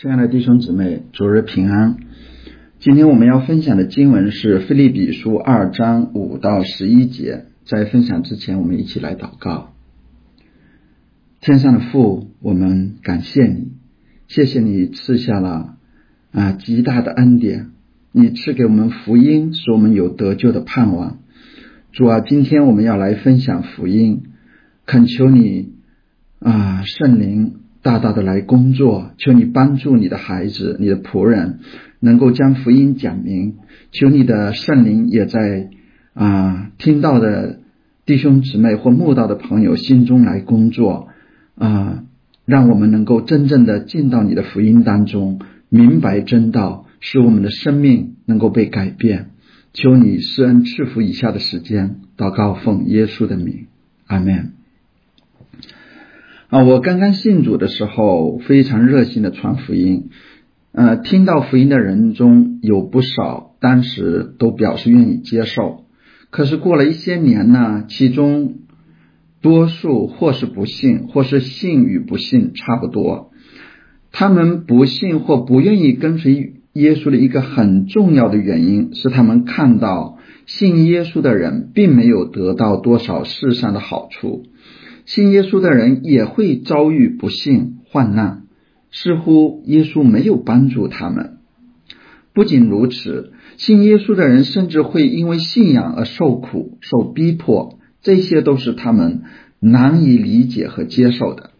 亲爱的弟兄姊妹，主日平安。今天我们要分享的经文是《腓立比书》二章五到十一节。在分享之前，我们一起来祷告。天上的父，我们感谢你，谢谢你赐下了啊极大的恩典，你赐给我们福音，使我们有得救的盼望。主啊，今天我们要来分享福音，恳求你啊圣灵。大大的来工作，求你帮助你的孩子、你的仆人，能够将福音讲明。求你的圣灵也在啊听到的弟兄姊妹或慕道的朋友心中来工作啊，让我们能够真正的进到你的福音当中，明白真道，使我们的生命能够被改变。求你施恩赐福以下的时间，祷告奉耶稣的名，阿门。啊，我刚刚信主的时候，非常热心的传福音。呃，听到福音的人中有不少，当时都表示愿意接受。可是过了一些年呢，其中多数或是不信，或是信与不信差不多。他们不信或不愿意跟随耶稣的一个很重要的原因是，他们看到信耶稣的人并没有得到多少世上的好处。信耶稣的人也会遭遇不幸患难，似乎耶稣没有帮助他们。不仅如此，信耶稣的人甚至会因为信仰而受苦、受逼迫，这些都是他们难以理解和接受的。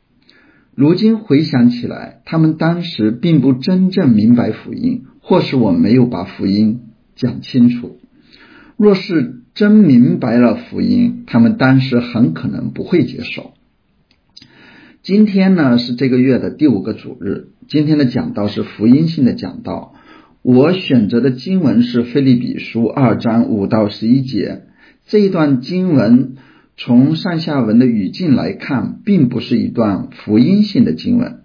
如今回想起来，他们当时并不真正明白福音，或是我没有把福音讲清楚。若是真明白了福音，他们当时很可能不会接受。今天呢是这个月的第五个主日，今天的讲道是福音性的讲道。我选择的经文是《菲利比书》二章五到十一节。这一段经文从上下文的语境来看，并不是一段福音性的经文。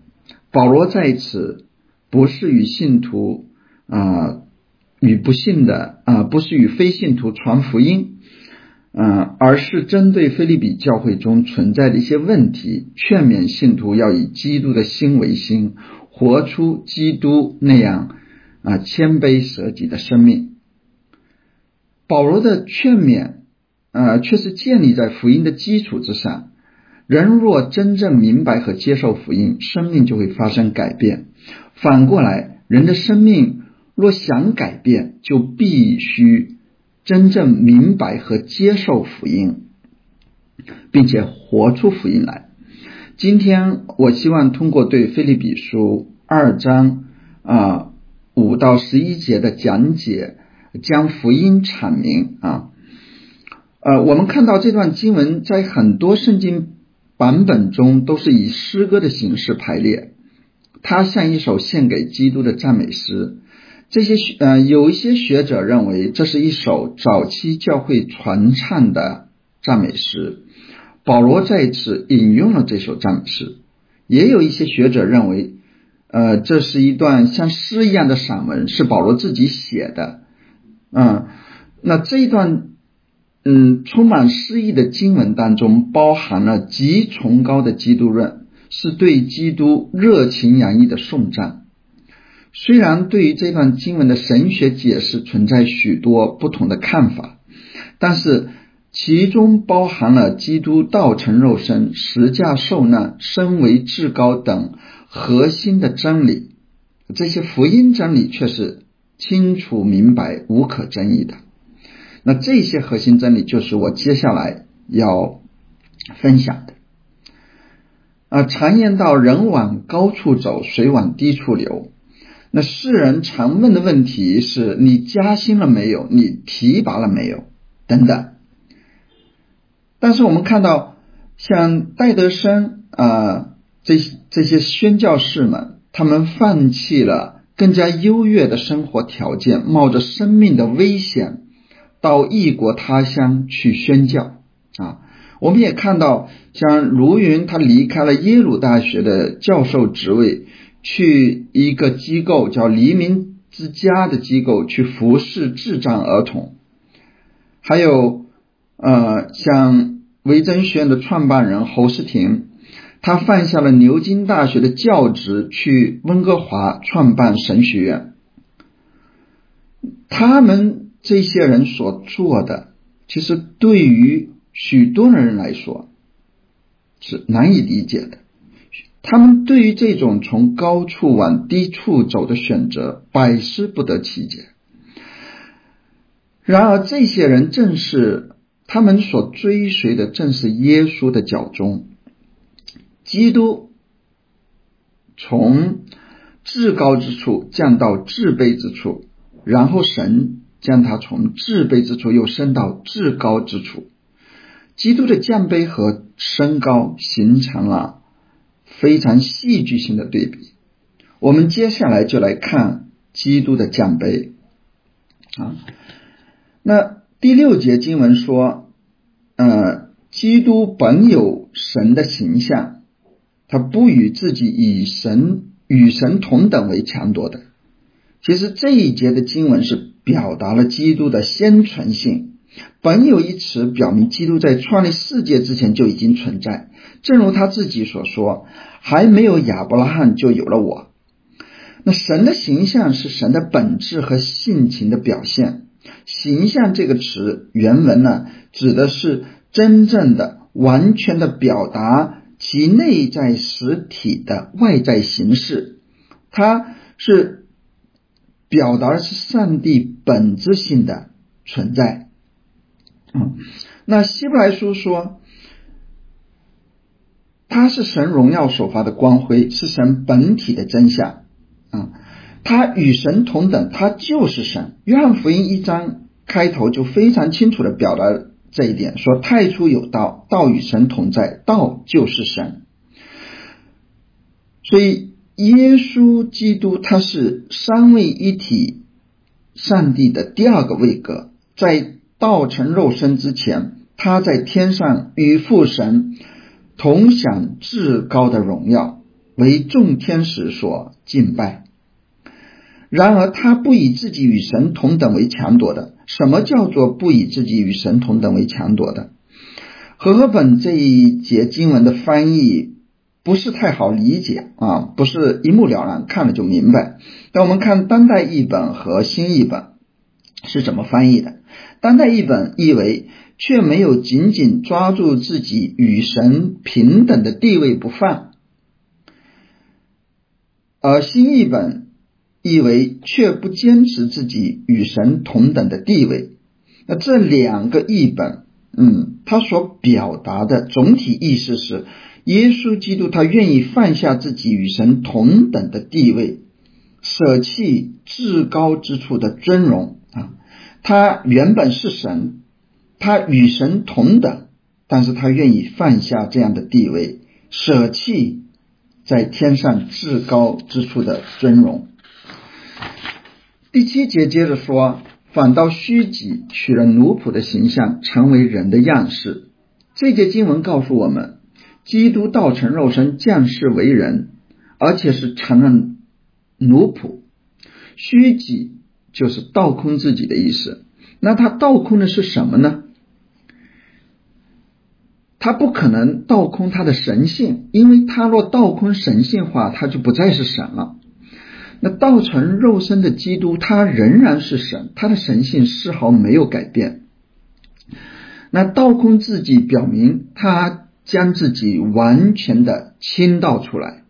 保罗在此不是与信徒啊。与不信的啊，不是与非信徒传福音，嗯，而是针对菲利比教会中存在的一些问题，劝勉信徒要以基督的心为心，活出基督那样啊谦卑舍己的生命。保罗的劝勉啊，却是建立在福音的基础之上。人若真正明白和接受福音，生命就会发生改变。反过来，人的生命。若想改变，就必须真正明白和接受福音，并且活出福音来。今天，我希望通过对《菲利比书》二章啊五到十一节的讲解，将福音阐明啊。呃，我们看到这段经文在很多圣经版本中都是以诗歌的形式排列，它像一首献给基督的赞美诗。这些学呃，有一些学者认为这是一首早期教会传唱的赞美诗，保罗在此引用了这首赞美诗。也有一些学者认为，呃，这是一段像诗一样的散文，是保罗自己写的。嗯，那这一段嗯充满诗意的经文当中，包含了极崇高的基督论，是对基督热情洋溢的颂赞。虽然对于这段经文的神学解释存在许多不同的看法，但是其中包含了基督道成肉身、实价受难、身为至高等核心的真理。这些福音真理却是清楚明白、无可争议的。那这些核心真理就是我接下来要分享的。啊，常言道：“人往高处走，水往低处流。”那世人常问的问题是你加薪了没有？你提拔了没有？等等。但是我们看到，像戴德生啊，这这些宣教士们，他们放弃了更加优越的生活条件，冒着生命的危险到异国他乡去宣教啊。我们也看到，像卢云，他离开了耶鲁大学的教授职位。去一个机构叫黎明之家的机构去服侍智障儿童，还有呃像维珍学院的创办人侯世廷，他犯下了牛津大学的教职，去温哥华创办神学院。他们这些人所做的，其实对于许多人来说是难以理解的。他们对于这种从高处往低处走的选择，百思不得其解。然而，这些人正是他们所追随的，正是耶稣的脚中。基督从至高之处降到至卑之处，然后神将他从至卑之处又升到至高之处。基督的降卑和升高形成了非常戏剧性的对比。我们接下来就来看基督的奖杯啊。那第六节经文说，呃，基督本有神的形象，他不与自己以神与神同等为强夺的。其实这一节的经文是表达了基督的先存性。本有一词表明基督在创立世界之前就已经存在，正如他自己所说，还没有亚伯拉罕就有了我。那神的形象是神的本质和性情的表现。形象这个词原文呢，指的是真正的、完全的表达其内在实体的外在形式，它是表达的是上帝本质性的存在。嗯，那希伯来书说，它是神荣耀所发的光辉，是神本体的真相。啊。他与神同等，他就是神。约翰福音一章开头就非常清楚的表达这一点，说太初有道，道与神同在，道就是神。所以耶稣基督他是三位一体上帝的第二个位格，在道成肉身之前，他在天上与父神同享至高的荣耀，为众天使所敬拜。然而，他不以自己与神同等为强夺的。什么叫做不以自己与神同等为强夺的？和合本这一节经文的翻译不是太好理解啊，不是一目了然，看了就明白。那我们看当代译本和新译本是怎么翻译的？当代译本译为却没有紧紧抓住自己与神平等的地位不放，而新译本。译为却不坚持自己与神同等的地位，那这两个译本，嗯，他所表达的总体意思是，耶稣基督他愿意放下自己与神同等的地位，舍弃至高之处的尊荣，他原本是神，他与神同等，但是他愿意放下这样的地位，舍弃在天上至高之处的尊荣。第七节接着说，反倒虚己，取了奴仆的形象，成为人的样式。这节经文告诉我们，基督道成肉身，降世为人，而且是成了奴仆。虚己就是倒空自己的意思。那他倒空的是什么呢？他不可能倒空他的神性，因为他若倒空神性化，他就不再是神了。那道成肉身的基督，他仍然是神，他的神性丝毫没有改变。那倒空自己，表明他将自己完全的倾倒出来。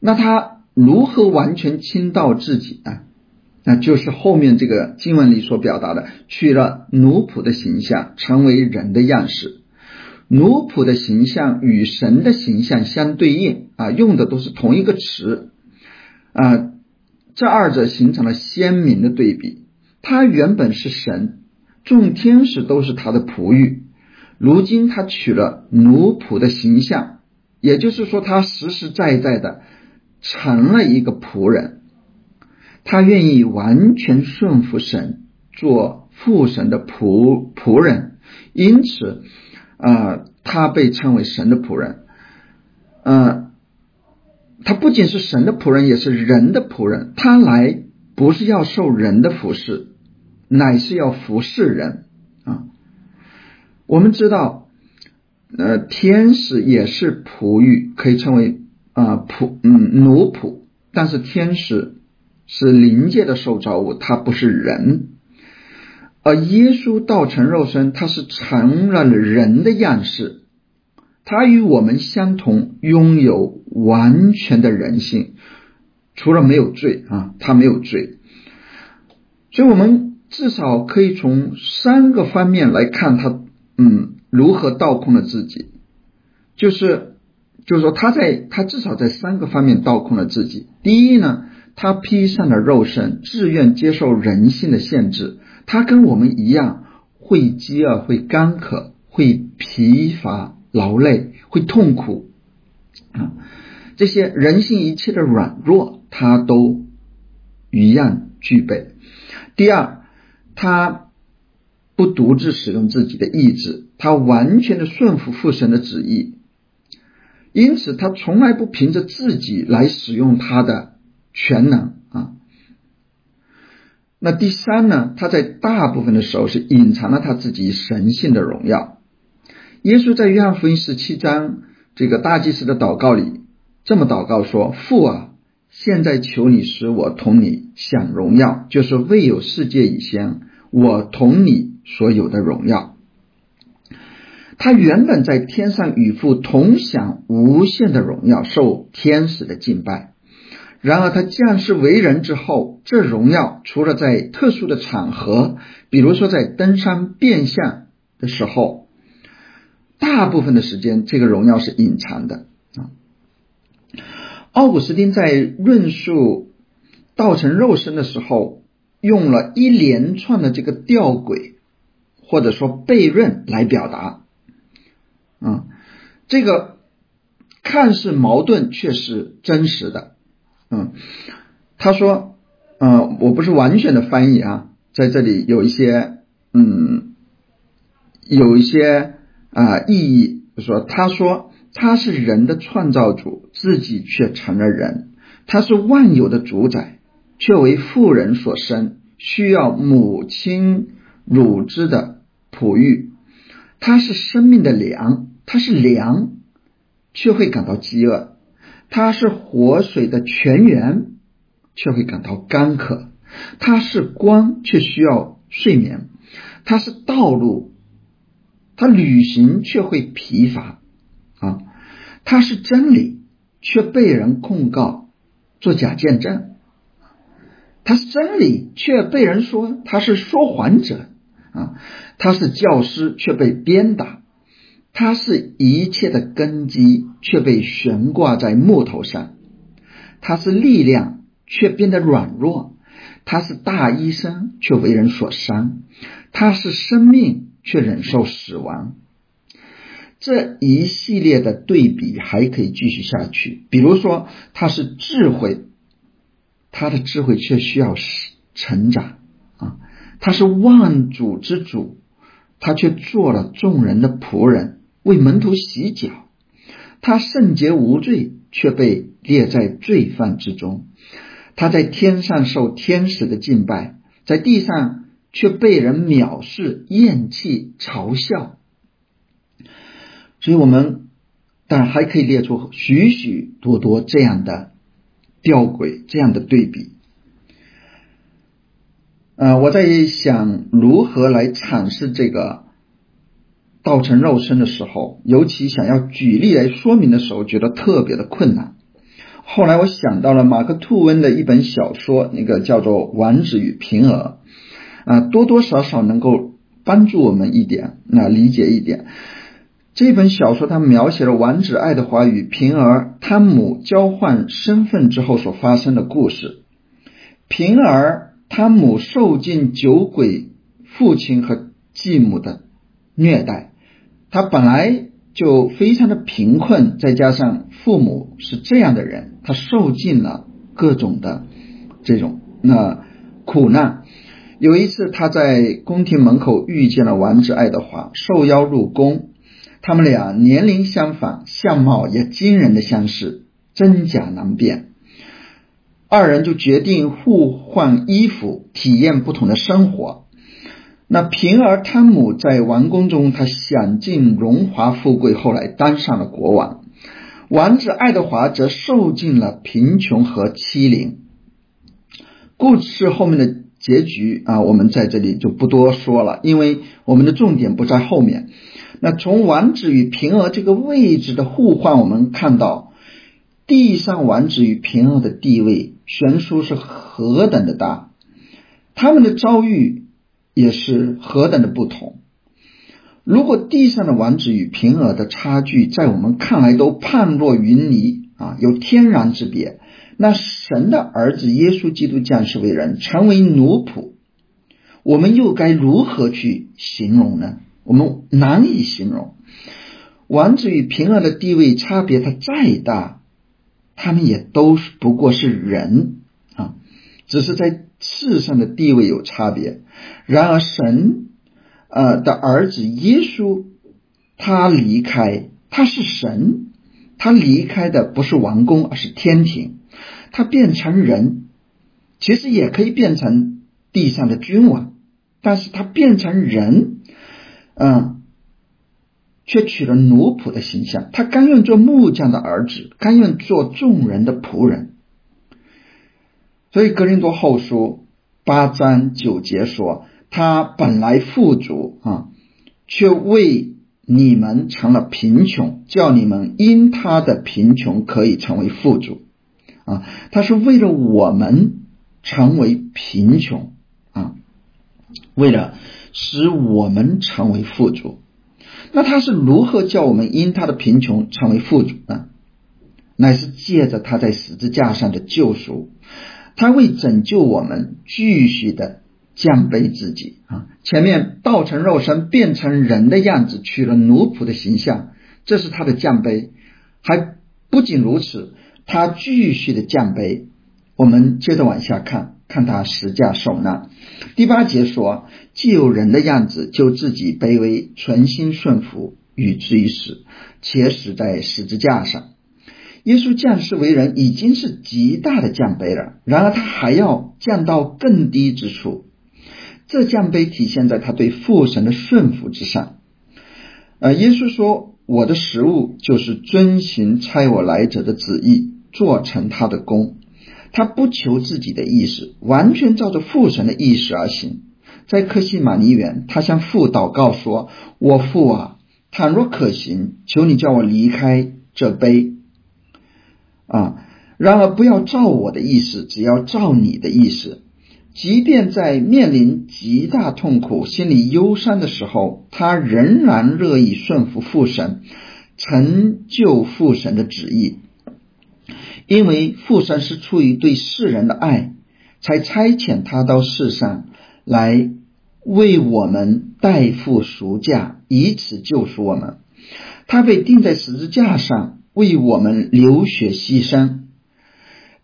那他如何完全倾倒自己呢？那就是后面这个经文里所表达的，取了奴仆的形象，成为人的样式。奴仆的形象与神的形象相对应啊，用的都是同一个词。啊，这二者形成了鲜明的对比。他原本是神，众天使都是他的仆役。如今他取了奴仆的形象，也就是说，他实实在在的成了一个仆人。他愿意完全顺服神，做父神的仆仆人。因此，啊，他被称为神的仆人。嗯。他不仅是神的仆人，也是人的仆人。他来不是要受人的服侍，乃是要服侍人啊。我们知道，呃，天使也是仆役，可以称为啊仆嗯奴仆，但是天使是灵界的受造物，他不是人。而耶稣道成肉身，他是成了人的样式，他与我们相同，拥有完全的人性，除了没有罪啊，他没有罪。所以，我们至少可以从三个方面来看他，嗯，如何倒空了自己，就是，就是说他在他至少在三个方面倒空了自己。第一呢，他披上了肉身，自愿接受人性的限制。他跟我们一样，会饥饿，会干渴，会疲乏、劳累，会痛苦啊！这些人性一切的软弱，他都一样具备。第二，他不独自使用自己的意志，他完全的顺服父神的旨意，因此他从来不凭着自己来使用他的全能啊。那第三呢？他在大部分的时候是隐藏了他自己神性的荣耀。耶稣在约翰福音十七章这个大祭司的祷告里这么祷告说：“父啊，现在求你使我同你享荣耀，就是未有世界以前，我同你所有的荣耀。”他原本在天上与父同享无限的荣耀，受天使的敬拜。然而，他降世为人之后，这荣耀除了在特殊的场合，比如说在登山变相的时候，大部分的时间，这个荣耀是隐藏的啊。奥古斯丁在论述道成肉身的时候，用了一连串的这个吊诡或者说悖论来表达，啊，这个看似矛盾，却是真实的。嗯，他说，嗯，我不是完全的翻译啊，在这里有一些，嗯，有一些啊意义。就说，他说他是人的创造主，自己却成了人；他是万有的主宰，却为妇人所生，需要母亲乳汁的哺育。他是生命的粮，他是粮，却会感到饥饿。它是活水的泉源，却会感到干渴；它是光，却需要睡眠；它是道路，它旅行却会疲乏。啊；它是真理，却被人控告做假见证；它是真理，却被人说他是说谎者。啊；他是教师，却被鞭打。他是一切的根基，却被悬挂在木头上；他是力量，却变得软弱；他是大医生，却为人所伤；他是生命，却忍受死亡。这一系列的对比还可以继续下去。比如说，他是智慧，他的智慧却需要成长啊；他是万主之主，他却做了众人的仆人。为门徒洗脚，他圣洁无罪，却被列在罪犯之中；他在天上受天使的敬拜，在地上却被人藐视、厌弃、嘲笑。所以，我们当然还可以列出许许多多这样的吊诡、这样的对比。呃，我在想如何来阐释这个。道成肉身的时候，尤其想要举例来说明的时候，觉得特别的困难。后来我想到了马克吐温的一本小说，那个叫做《丸子与平儿》，啊，多多少少能够帮助我们一点，那理解一点。这本小说它描写了丸子爱德华与平儿汤姆交换身份之后所发生的故事。平儿汤姆受尽酒鬼父亲和继母的虐待。他本来就非常的贫困，再加上父母是这样的人，他受尽了各种的这种那苦难。有一次，他在宫廷门口遇见了王子爱德华，受邀入宫。他们俩年龄相仿，相貌也惊人的相似，真假难辨。二人就决定互换衣服，体验不同的生活。那平儿汤姆在王宫中，他享尽荣华富贵，后来当上了国王。王子爱德华则受尽了贫穷和欺凌。故事后面的结局啊，我们在这里就不多说了，因为我们的重点不在后面。那从王子与平儿这个位置的互换，我们看到地上王子与平儿的地位悬殊是何等的大，他们的遭遇也是何等的不同。如果地上的王子与平儿的差距在我们看来都判若云泥啊，有天壤之别，那神的儿子耶稣基督降世为人，成为奴仆，我们又该如何去形容呢？我们难以形容。王子与平儿的地位差别，它再大，他们也都不过是人啊，只是在世上的地位有差别。然而神。呃的儿子耶稣，他离开，他是神，他离开的不是王宫，而是天庭，他变成人，其实也可以变成地上的君王，但是他变成人，嗯，却取了奴仆的形象，他甘愿做木匠的儿子，甘愿做众人的仆人，所以格林多后书八章九节说。他本来富足啊，却为你们成了贫穷，叫你们因他的贫穷可以成为富足啊。他是为了我们成为贫穷啊，为了使我们成为富足。那他是如何叫我们因他的贫穷成为富足呢？乃是借着他在十字架上的救赎，他为拯救我们继续的。降卑自己啊！前面道成肉身，变成人的样子，取了奴仆的形象，这是他的降卑。还不仅如此，他继续的降卑。我们接着往下看，看他十架受难。第八节说：既有人的样子，就自己卑微，存心顺服，与之于死，且死在十字架上。耶稣降世为人，已经是极大的降卑了。然而他还要降到更低之处。这降杯体现在他对父神的顺服之上。呃，耶稣说：“我的食物就是遵行差我来者的旨意，做成他的功。他不求自己的意思，完全照着父神的意思而行。在克西马尼园，他向父祷告说：‘我父啊，倘若可行，求你叫我离开这杯。’啊，然而不要照我的意思，只要照你的意思。”即便在面临极大痛苦、心里忧伤的时候，他仍然乐意顺服父神，成就父神的旨意。因为父神是出于对世人的爱，才差遣他到世上来为我们代付赎价，以此救赎我们。他被钉在十字架上，为我们流血牺牲。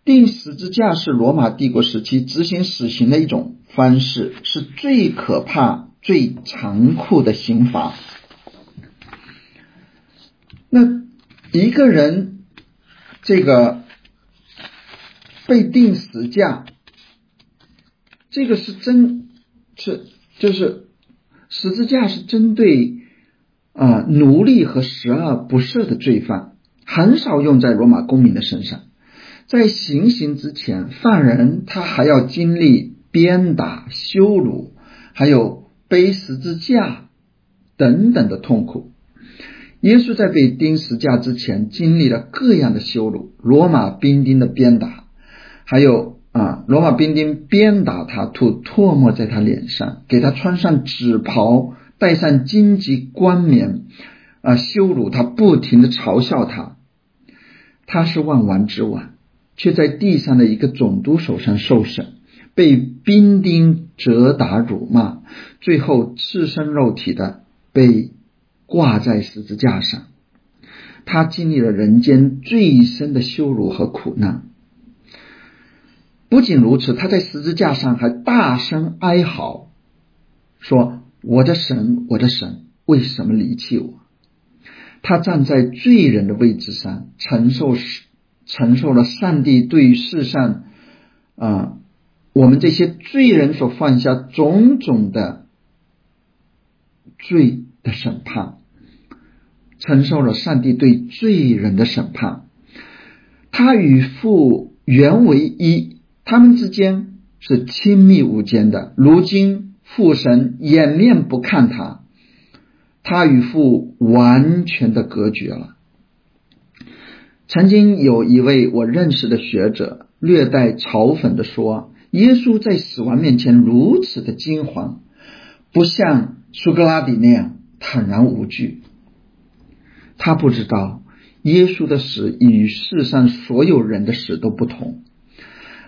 钉十字架是罗马帝国时期执行死刑的一种方式，是最可怕、最残酷的刑罚。那一个人这个被钉死架，这个是真，是就是十字架是针对啊奴隶和十恶不赦的罪犯，很少用在罗马公民的身上。在行刑之前，犯人他还要经历鞭打、羞辱，还有背十字架等等的痛苦。耶稣在被钉十字架之前，经历了各样的羞辱：罗马兵丁的鞭打，还有啊，罗马兵丁鞭打他，吐唾沫在他脸上，给他穿上纸袍，戴上荆棘冠冕，啊，羞辱他，不停的嘲笑他。他是万王之王。却在地上的一个总督手上受审，被兵丁责打辱骂，最后赤身肉体的被挂在十字架上。他经历了人间最深的羞辱和苦难。不仅如此，他在十字架上还大声哀嚎，说：“我的神，我的神，为什么离弃我？”他站在罪人的位置上，承受承受了上帝对于世上啊我们这些罪人所犯下种种的罪的审判，承受了上帝对罪人的审判。他与父原为一，他们之间是亲密无间的。如今父神掩面不看他，他与父完全的隔绝了。曾经有一位我认识的学者略带嘲讽的说：“耶稣在死亡面前如此的惊惶，不像苏格拉底那样坦然无惧。”他不知道。耶稣的死与世上所有人的死都不同，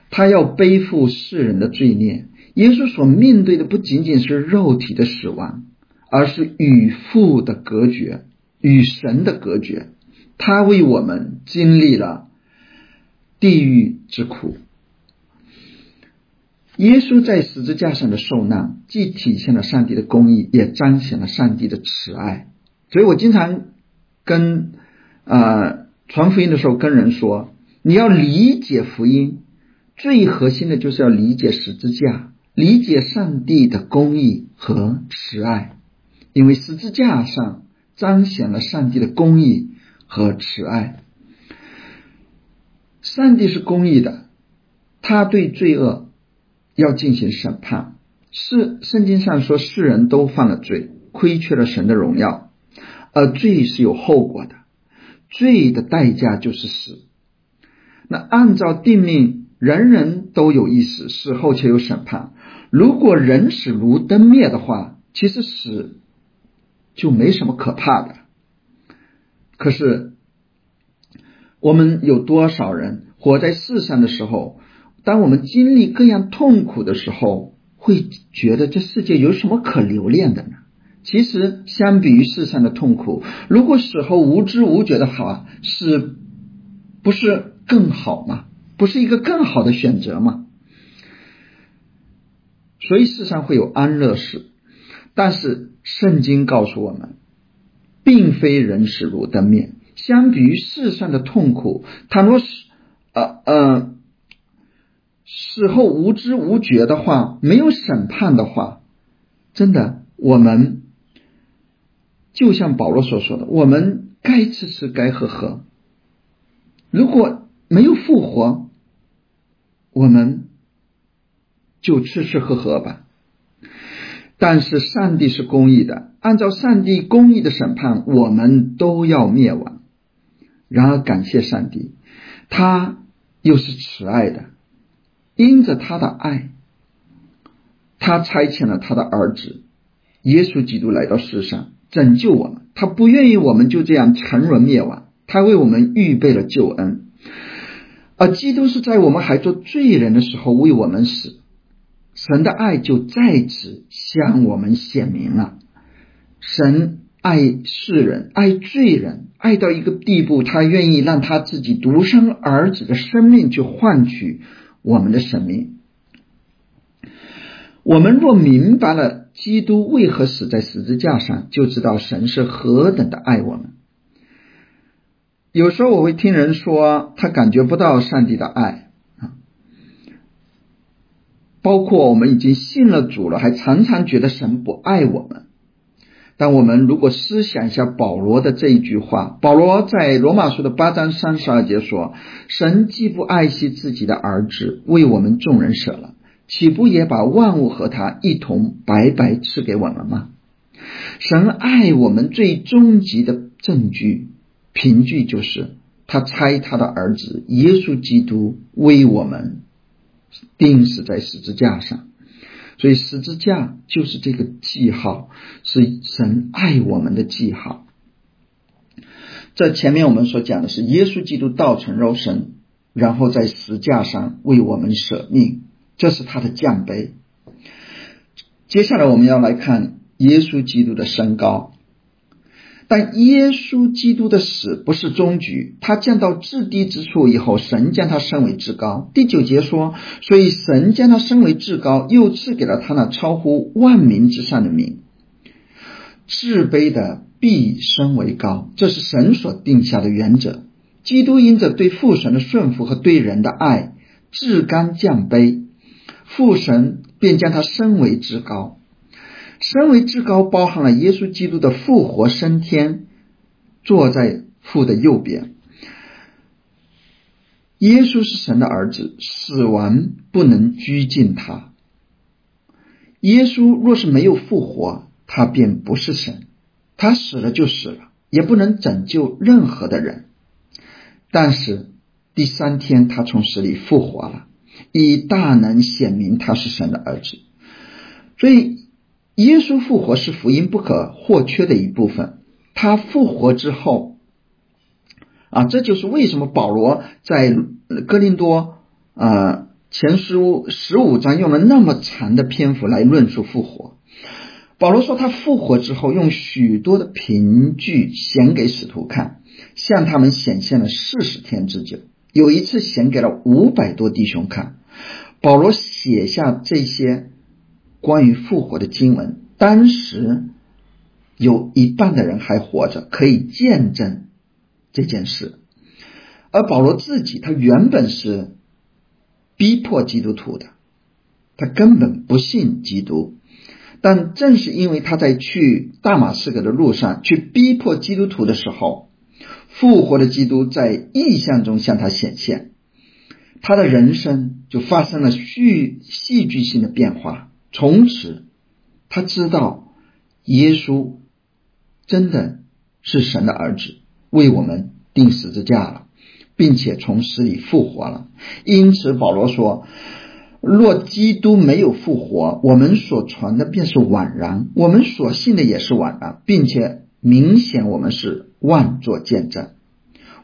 他要背负世人的罪孽。耶稣所面对的不仅仅是肉体的死亡，而是与父的隔绝，与神的隔绝。他为我们经历了地狱之苦。耶稣在十字架上的受难，既体现了上帝的公义，也彰显了上帝的慈爱。所以我经常跟。啊，传福音的时候跟人说，你要理解福音，最核心的就是要理解十字架，理解上帝的公义和慈爱，因为十字架上彰显了上帝的公义和慈爱。上帝是公义的，他对罪恶要进行审判。是圣经上说，世人都犯了罪，亏缺了神的荣耀，而罪是有后果的。罪的代价就是死。那按照定命，人人都有一死，死后且有审判。如果人死如灯灭的话，其实死就没什么可怕的。可是，我们有多少人活在世上的时候，当我们经历各样痛苦的时候，会觉得这世界有什么可留恋的呢？其实，相比于世上的痛苦，如果死后无知无觉的话，是不是更好吗？不是一个更好的选择吗？所以世上会有安乐死，但是圣经告诉我们，并非人死如灯灭。相比于世上的痛苦，倘若是呃呃死后无知无觉的话，没有审判的话，真的我们。就像保罗所说的，我们该吃吃，该喝喝。如果没有复活，我们就吃吃喝喝吧。但是上帝是公义的，按照上帝公义的审判，我们都要灭亡。然而感谢上帝，他又是慈爱的，因着他的爱，他差遣了他的儿子耶稣基督来到世上。拯救我们，他不愿意我们就这样沉沦灭亡，他为我们预备了救恩。而基督是在我们还做罪人的时候为我们死，神的爱就在此向我们显明了。神爱世人，爱罪人，爱到一个地步，他愿意让他自己独生儿子的生命去换取我们的生命。我们若明白了。基督为何死在十字架上，就知道神是何等的爱我们。有时候我会听人说，他感觉不到上帝的爱，包括我们已经信了主了，还常常觉得神不爱我们。但我们如果思想一下保罗的这一句话，保罗在罗马书的八章三十二节说：“神既不爱惜自己的儿子，为我们众人舍了。”岂不也把万物和他一同白白赐给我们了吗？神爱我们最终极的证据凭据就是他差他的儿子耶稣基督为我们钉死在十字架上，所以十字架就是这个记号，是神爱我们的记号。这前面我们所讲的是耶稣基督道成肉身，然后在石架上为我们舍命。这是他的降杯。接下来我们要来看耶稣基督的升高，但耶稣基督的死不是终局，他降到至低之处以后，神将他升为至高。第九节说，所以神将他升为至高，又赐给了他那超乎万民之上的名。至卑的必升为高，这是神所定下的原则。基督因着对父神的顺服和对人的爱，至甘降卑。父神便将他升为至高，身为至高，包含了耶稣基督的复活升天，坐在父的右边。耶稣是神的儿子，死亡不能拘禁他。耶稣若是没有复活，他便不是神，他死了就死了，也不能拯救任何的人。但是第三天，他从死里复活了，以大能显明他是神的儿子。所以，耶稣复活是福音不可或缺的一部分。他复活之后，啊，这就是为什么保罗在哥林多啊前书十五章用了那么长的篇幅来论述复活。保罗说，他复活之后，用许多的凭据显给使徒看，向他们显现了四十天之久。有一次显给了五百多弟兄看。保罗写下这些关于复活的经文，当时有一半的人还活着，可以见证这件事。而保罗自己，他原本是逼迫基督徒的，他根本不信基督。但正是因为他在去大马士革的路上去逼迫基督徒的时候，复活的基督在意象中向他显现，他的人生就发生了戏戏剧性的变化。从此，他知道耶稣真的是神的儿子，为我们钉十字架了，并且从死里复活了。因此，保罗说。若基督没有复活，我们所传的便是枉然，我们所信的也是枉然，并且明显我们是妄作见证。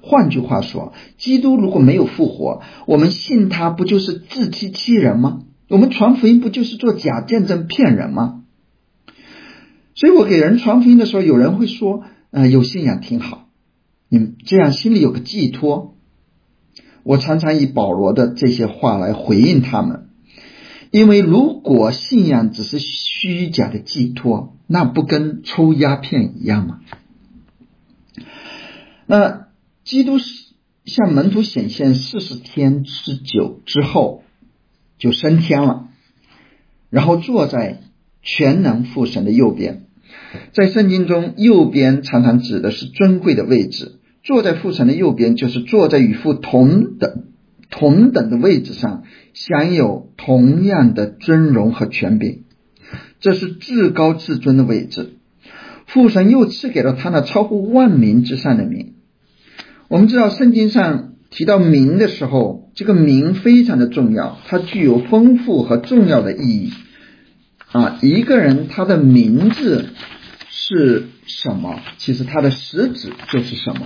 换句话说，基督如果没有复活，我们信他不就是自欺欺人吗？我们传福音不就是做假见证骗人吗？所以我给人传福音的时候，有人会说：“呃，有信仰挺好，你这样心里有个寄托。”我常常以保罗的这些话来回应他们。因为如果信仰只是虚假的寄托，那不跟抽鸦片一样吗？那基督向门徒显现四十天之久之后，就升天了，然后坐在全能父神的右边。在圣经中，右边常常指的是尊贵的位置，坐在父神的右边，就是坐在与父同等。同等的位置上，享有同样的尊荣和权柄，这是至高至尊的位置。父神又赐给了他那超乎万民之上的名。我们知道，圣经上提到名的时候，这个名非常的重要，它具有丰富和重要的意义。啊，一个人他的名字是什么？其实他的实质就是什么。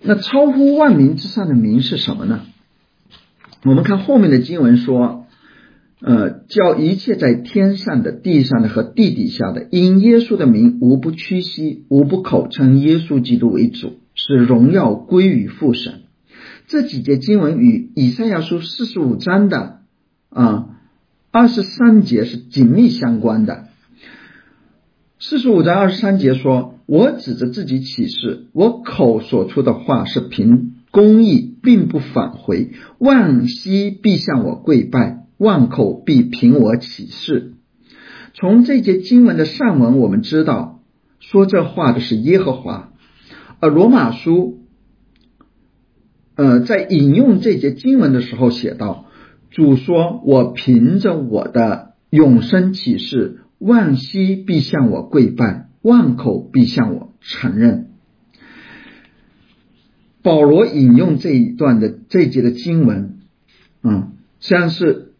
那超乎万民之上的名是什么呢？我们看后面的经文说，呃，叫一切在天上的、地上的和地底下的，因耶稣的名，无不屈膝，无不口称耶稣基督为主，使荣耀归于父神。这几节经文与以赛亚书四十五章的啊二十三节是紧密相关的。四十五章二十三节说。我指着自己起誓，我口所出的话是凭公义，并不返回。万膝必向我跪拜，万口必凭我起誓。从这节经文的上文，我们知道说这话的是耶和华。而罗马书，呃，在引用这节经文的时候写道：“主说，我凭着我的永生启示，万膝必向我跪拜。”万口必向我承认。保罗引用这一段的这节的经文，嗯，实际上是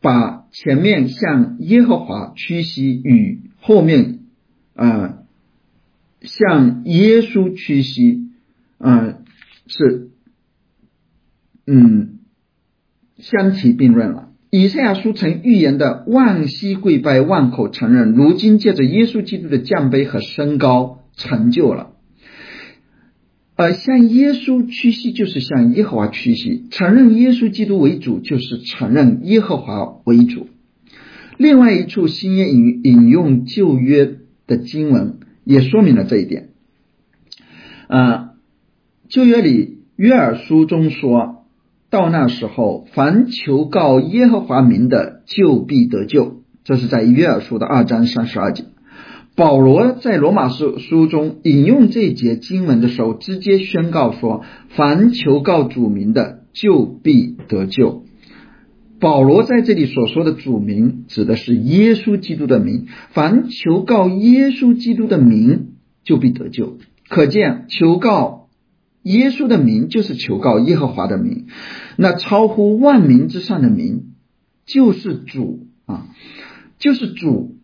把前面向耶和华屈膝与后面啊向耶稣屈膝，啊是嗯相提并论了。以赛亚书曾预言的万膝跪拜、万口承认，如今借着耶稣基督的降杯和升高成就了。而向耶稣屈膝，就是向耶和华屈膝；承认耶稣基督为主，就是承认耶和华为主。另外一处新约引引用旧约的经文，也说明了这一点。啊，旧约里约尔书中说。到那时候，凡求告耶和华名的，就必得救。这是在约尔书的二章三十二节。保罗在罗马书书中引用这一节经文的时候，直接宣告说：“凡求告主名的，就必得救。”保罗在这里所说的主名，指的是耶稣基督的名。凡求告耶稣基督的名，就必得救。可见，求告耶稣的名，就是求告耶和华的名。那超乎万民之上的名，就是主啊，就是主。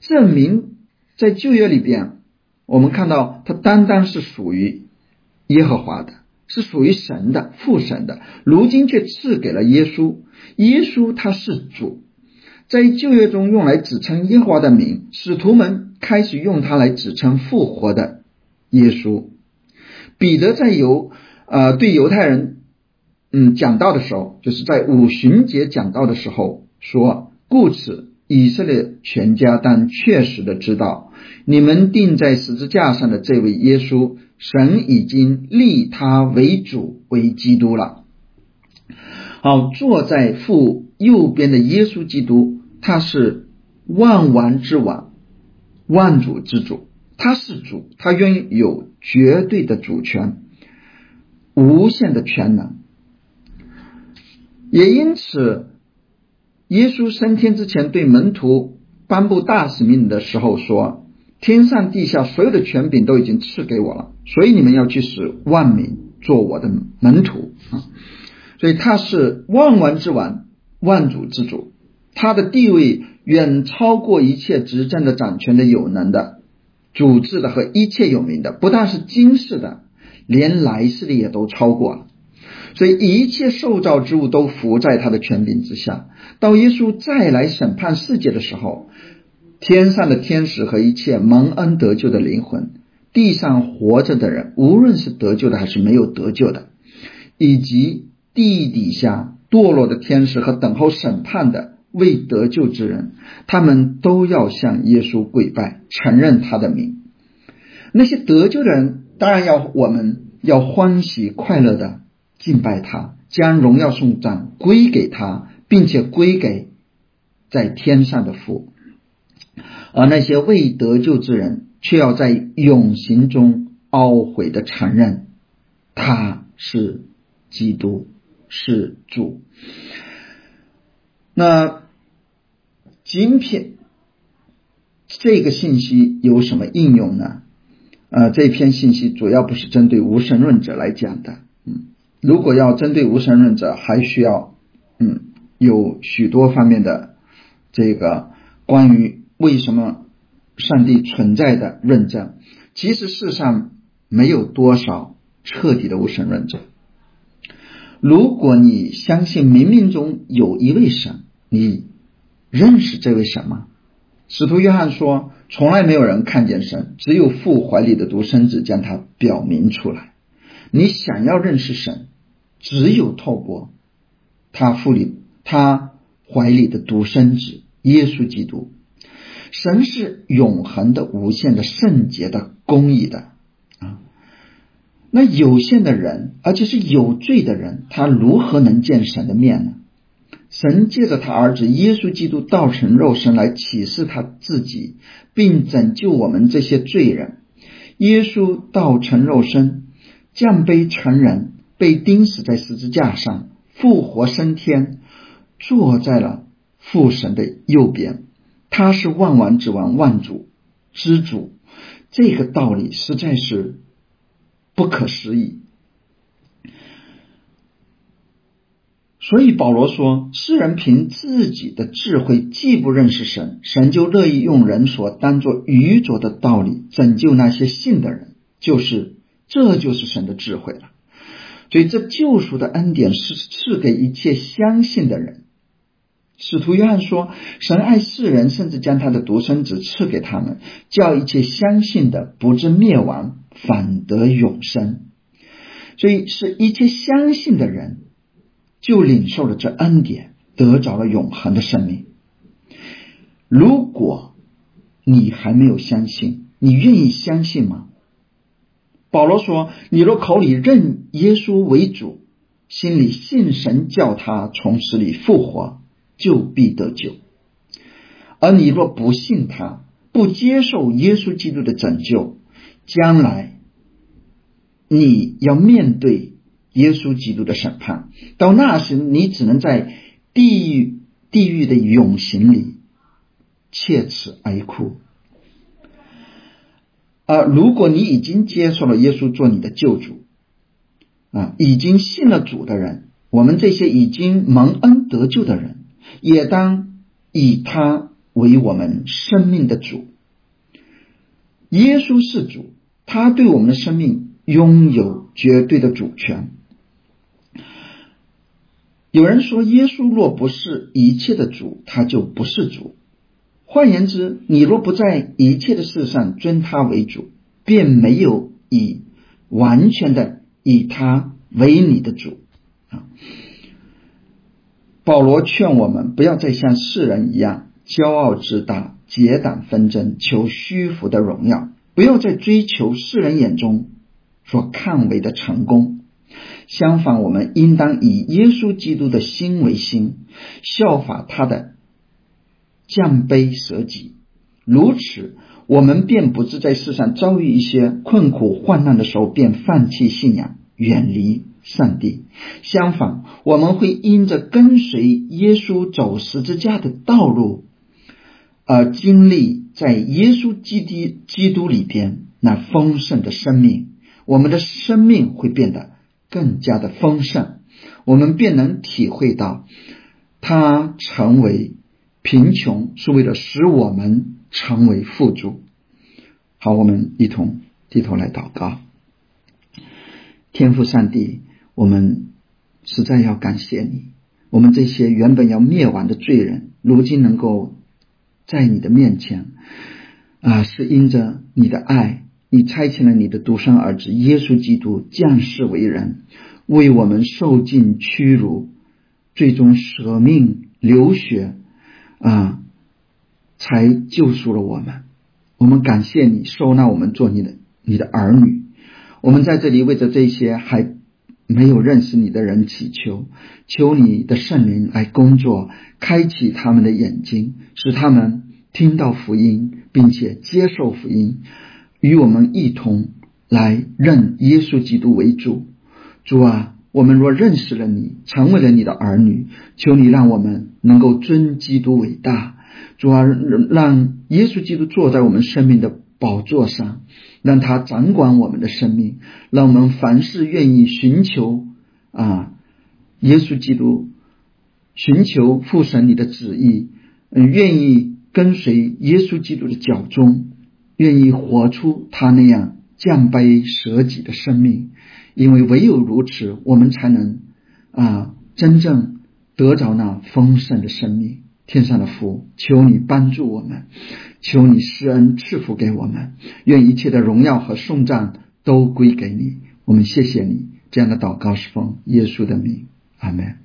这名。在旧约里边，我们看到它单单是属于耶和华的，是属于神的父神的。如今却赐给了耶稣，耶稣他是主。在旧约中用来指称耶和华的名，使徒们开始用它来指称复活的耶稣。彼得在犹呃对犹太人嗯讲道的时候，就是在五旬节讲道的时候说，故此。以色列全家当确实的知道，你们钉在十字架上的这位耶稣，神已经立他为主为基督了。好，坐在父右边的耶稣基督，他是万王之王，万主之主，他是主，他拥有绝对的主权，无限的全能，也因此。耶稣升天之前，对门徒颁布大使命的时候说：“天上地下所有的权柄都已经赐给我了，所以你们要去使万民做我的门徒啊！”所以他是万王之王，万主之主，他的地位远超过一切执政的、掌权的、有能的、主治的和一切有名的，不但是今世的，连来世的也都超过了。所以一切受造之物都伏在他的权柄之下。到耶稣再来审判世界的时候，天上的天使和一切蒙恩得救的灵魂，地上活着的人，无论是得救的还是没有得救的，以及地底下堕落的天使和等候审判的未得救之人，他们都要向耶稣跪拜，承认他的名。那些得救的人，当然要我们要欢喜快乐的。敬拜他，将荣耀颂赞归给他，并且归给在天上的父；而那些未得救之人，却要在永刑中懊悔的承认他是基督，是主。那今天这个信息有什么应用呢？呃，这篇信息主要不是针对无神论者来讲的，嗯。如果要针对无神论者，还需要嗯有许多方面的这个关于为什么上帝存在的论证。其实世上没有多少彻底的无神论者。如果你相信冥冥中有一位神，你认识这位神吗？使徒约翰说，从来没有人看见神，只有父怀里的独生子将他表明出来。你想要认识神？只有透过他腹里、他怀里的独生子耶稣基督，神是永恒的、无限的、圣洁的、公义的啊。那有限的人，而且是有罪的人，他如何能见神的面呢？神借着他儿子耶稣基督道成肉身来启示他自己，并拯救我们这些罪人。耶稣道成肉身，降卑成人。被钉死在十字架上，复活升天，坐在了父神的右边。他是万王之王，万主之主。这个道理实在是不可思议。所以保罗说：“世人凭自己的智慧既不认识神，神就乐意用人所当作愚拙的道理拯救那些信的人。就是，这就是神的智慧了。”所以，这救赎的恩典是赐给一切相信的人。使徒约翰说：“神爱世人，甚至将他的独生子赐给他们，叫一切相信的不至灭亡，反得永生。”所以，是一切相信的人就领受了这恩典，得着了永恒的生命。如果你还没有相信，你愿意相信吗？保罗说：“你若口里认耶稣为主，心里信神叫他从死里复活，就必得救。”而你若不信他，不接受耶稣基督的拯救，将来你要面对耶稣基督的审判。到那时，你只能在地狱地狱的永刑里切齿哀哭。而如果你已经接受了耶稣做你的救主，啊，已经信了主的人，我们这些已经蒙恩得救的人，也当以他为我们生命的主。耶稣是主，他对我们的生命拥有绝对的主权。有人说，耶稣若不是一切的主，他就不是主。换言之，你若不在一切的事上尊他为主，便没有以完全的以他为你的主啊。保罗劝我们不要再像世人一样骄傲自大、结党纷争、求虚浮的荣耀，不要再追求世人眼中所看为的成功。相反，我们应当以耶稣基督的心为心，效法他的。降卑舍己，如此，我们便不是在世上遭遇一些困苦患难的时候，便放弃信仰，远离上帝。相反，我们会因着跟随耶稣走十字架的道路，而经历在耶稣基督基督里边那丰盛的生命。我们的生命会变得更加的丰盛，我们便能体会到他成为。贫穷是为了使我们成为富足。好，我们一同低头来祷告。天父上帝，我们实在要感谢你。我们这些原本要灭亡的罪人，如今能够在你的面前啊，是因着你的爱，你差遣了你的独生儿子耶稣基督降世为人，为我们受尽屈辱，最终舍命流血。啊，才救赎了我们。我们感谢你收纳我们做你的你的儿女。我们在这里为着这些还没有认识你的人祈求，求你的圣灵来工作，开启他们的眼睛，使他们听到福音，并且接受福音，与我们一同来认耶稣基督为主。主啊。我们若认识了你，成为了你的儿女，求你让我们能够尊基督伟大，主啊，让耶稣基督坐在我们生命的宝座上，让他掌管我们的生命，让我们凡事愿意寻求啊，耶稣基督，寻求父神你的旨意，嗯，愿意跟随耶稣基督的脚踪，愿意活出他那样降卑舍己的生命。因为唯有如此，我们才能啊真正得着那丰盛的生命。天上的父，求你帮助我们，求你施恩赐福给我们。愿一切的荣耀和颂赞都归给你。我们谢谢你这样的祷告是奉耶稣的名，阿门。